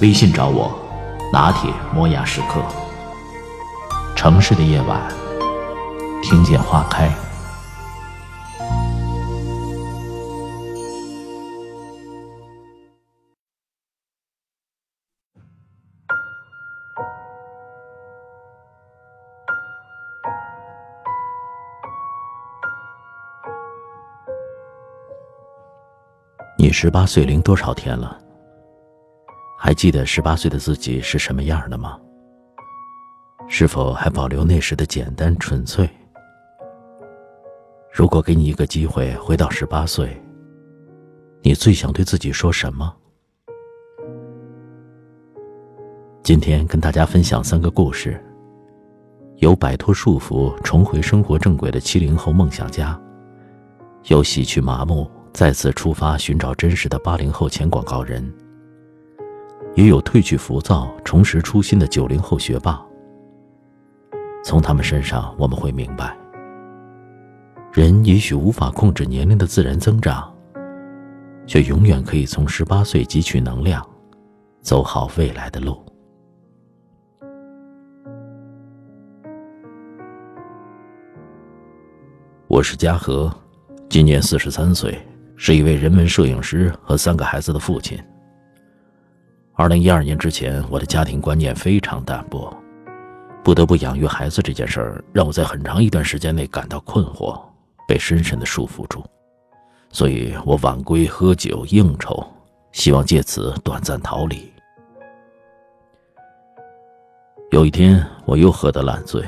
微信找我，拿铁磨牙时刻。城市的夜晚，听见花开。你十八岁零多少天了？还记得十八岁的自己是什么样的吗？是否还保留那时的简单纯粹？如果给你一个机会回到十八岁，你最想对自己说什么？今天跟大家分享三个故事，有摆脱束缚、重回生活正轨的七零后梦想家，有洗去麻木、再次出发寻找真实的八零后前广告人。也有褪去浮躁、重拾初心的九零后学霸。从他们身上，我们会明白，人也许无法控制年龄的自然增长，却永远可以从十八岁汲取能量，走好未来的路。我是嘉禾，今年四十三岁，是一位人文摄影师和三个孩子的父亲。二零一二年之前，我的家庭观念非常淡薄，不得不养育孩子这件事儿，让我在很长一段时间内感到困惑，被深深的束缚住。所以我晚归喝酒应酬，希望借此短暂逃离。有一天，我又喝得烂醉，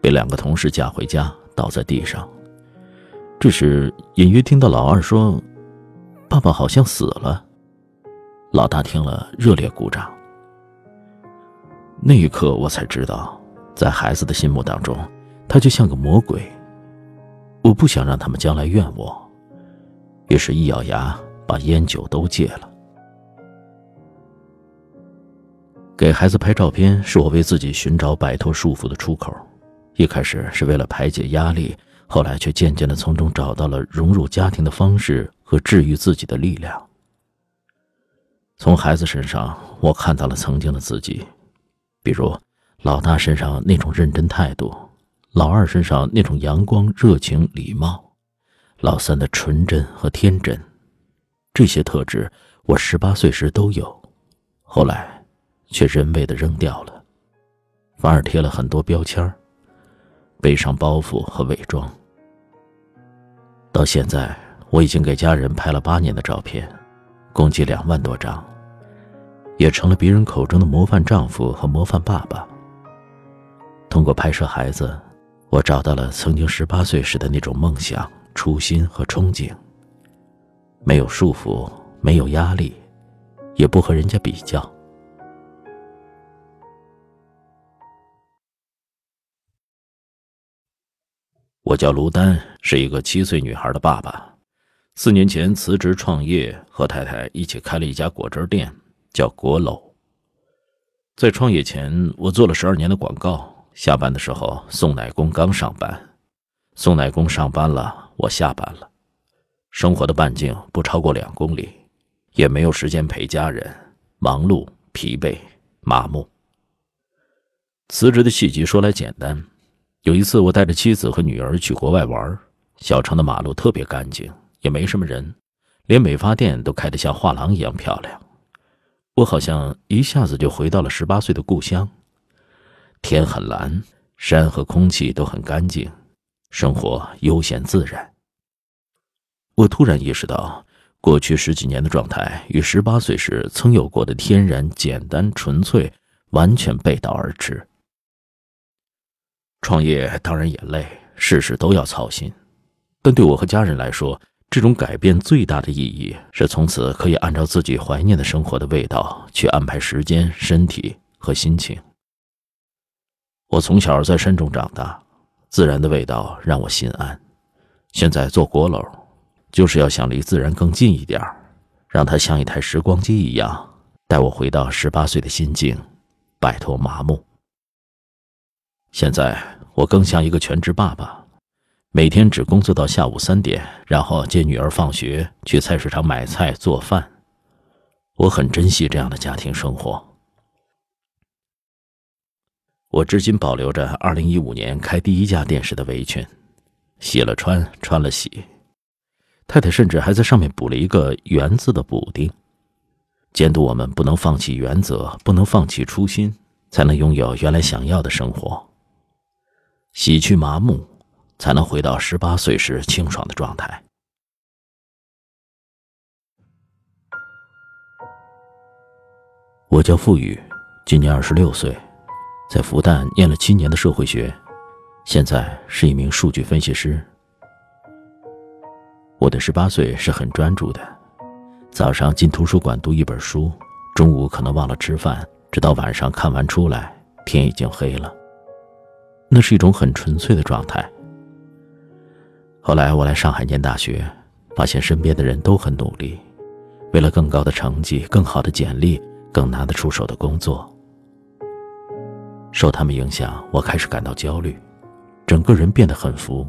被两个同事架回家，倒在地上。这时，隐约听到老二说：“爸爸好像死了。”老大听了，热烈鼓掌。那一刻，我才知道，在孩子的心目当中，他就像个魔鬼。我不想让他们将来怨我，于是，一咬牙，把烟酒都戒了。给孩子拍照片，是我为自己寻找摆脱束缚的出口。一开始是为了排解压力，后来却渐渐的从中找到了融入家庭的方式和治愈自己的力量。从孩子身上，我看到了曾经的自己，比如老大身上那种认真态度，老二身上那种阳光、热情、礼貌，老三的纯真和天真。这些特质，我十八岁时都有，后来却人为的扔掉了，反而贴了很多标签背上包袱和伪装。到现在，我已经给家人拍了八年的照片。共计两万多张，也成了别人口中的模范丈夫和模范爸爸。通过拍摄孩子，我找到了曾经十八岁时的那种梦想、初心和憧憬。没有束缚，没有压力，也不和人家比较。我叫卢丹，是一个七岁女孩的爸爸。四年前辞职创业，和太太一起开了一家果汁店，叫果楼。在创业前，我做了十二年的广告。下班的时候，送奶工刚上班，送奶工上班了，我下班了。生活的半径不超过两公里，也没有时间陪家人，忙碌、疲惫、麻木。辞职的细节说来简单，有一次我带着妻子和女儿去国外玩，小城的马路特别干净。也没什么人，连美发店都开得像画廊一样漂亮。我好像一下子就回到了十八岁的故乡。天很蓝，山和空气都很干净，生活悠闲自然。我突然意识到，过去十几年的状态与十八岁时曾有过的天然、简单、纯粹完全背道而驰。创业当然也累，事事都要操心，但对我和家人来说，这种改变最大的意义是从此可以按照自己怀念的生活的味道去安排时间、身体和心情。我从小在山中长大，自然的味道让我心安。现在做锅楼，就是要想离自然更近一点让它像一台时光机一样，带我回到十八岁的心境，摆脱麻木。现在我更像一个全职爸爸。每天只工作到下午三点，然后接女儿放学，去菜市场买菜做饭。我很珍惜这样的家庭生活。我至今保留着2015年开第一家店时的围裙，洗了穿，穿了洗。太太甚至还在上面补了一个“原”字的补丁，监督我们不能放弃原则，不能放弃初心，才能拥有原来想要的生活。洗去麻木。才能回到十八岁时清爽的状态。我叫付宇，今年二十六岁，在复旦念了七年的社会学，现在是一名数据分析师。我的十八岁是很专注的，早上进图书馆读一本书，中午可能忘了吃饭，直到晚上看完出来，天已经黑了。那是一种很纯粹的状态。后来我来上海念大学，发现身边的人都很努力，为了更高的成绩、更好的简历、更拿得出手的工作。受他们影响，我开始感到焦虑，整个人变得很浮，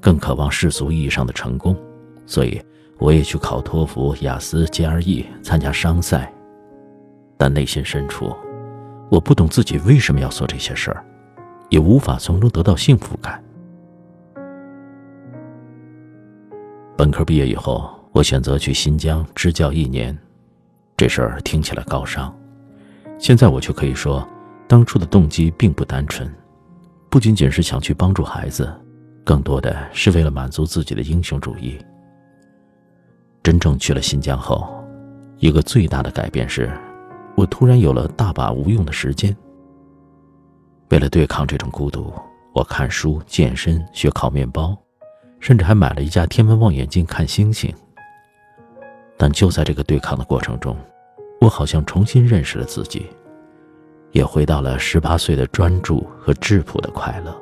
更渴望世俗意义上的成功，所以我也去考托福、雅思、GRE，参加商赛。但内心深处，我不懂自己为什么要做这些事儿，也无法从中得到幸福感。本科毕业以后，我选择去新疆支教一年。这事儿听起来高尚，现在我却可以说，当初的动机并不单纯，不仅仅是想去帮助孩子，更多的是为了满足自己的英雄主义。真正去了新疆后，一个最大的改变是，我突然有了大把无用的时间。为了对抗这种孤独，我看书、健身、学烤面包。甚至还买了一架天文望远镜看星星。但就在这个对抗的过程中，我好像重新认识了自己，也回到了十八岁的专注和质朴的快乐。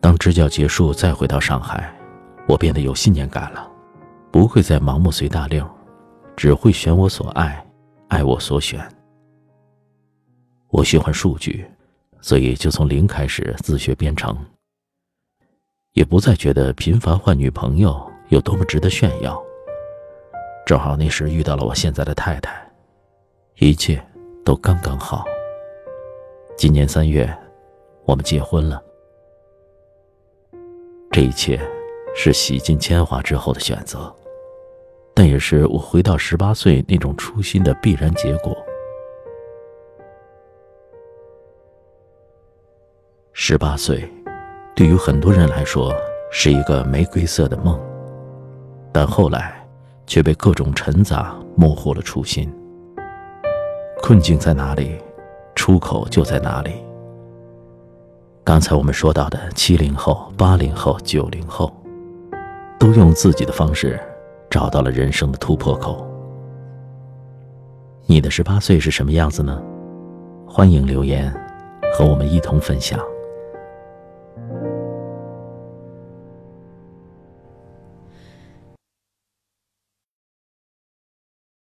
当支教结束，再回到上海，我变得有信念感了，不会再盲目随大流，只会选我所爱，爱我所选。我喜欢数据。所以，就从零开始自学编程，也不再觉得频繁换女朋友有多么值得炫耀。正好那时遇到了我现在的太太，一切都刚刚好。今年三月，我们结婚了。这一切是洗尽铅华之后的选择，但也是我回到十八岁那种初心的必然结果。十八岁，对于很多人来说是一个玫瑰色的梦，但后来却被各种沉杂模糊了初心。困境在哪里，出口就在哪里。刚才我们说到的七零后、八零后、九零后，都用自己的方式找到了人生的突破口。你的十八岁是什么样子呢？欢迎留言，和我们一同分享。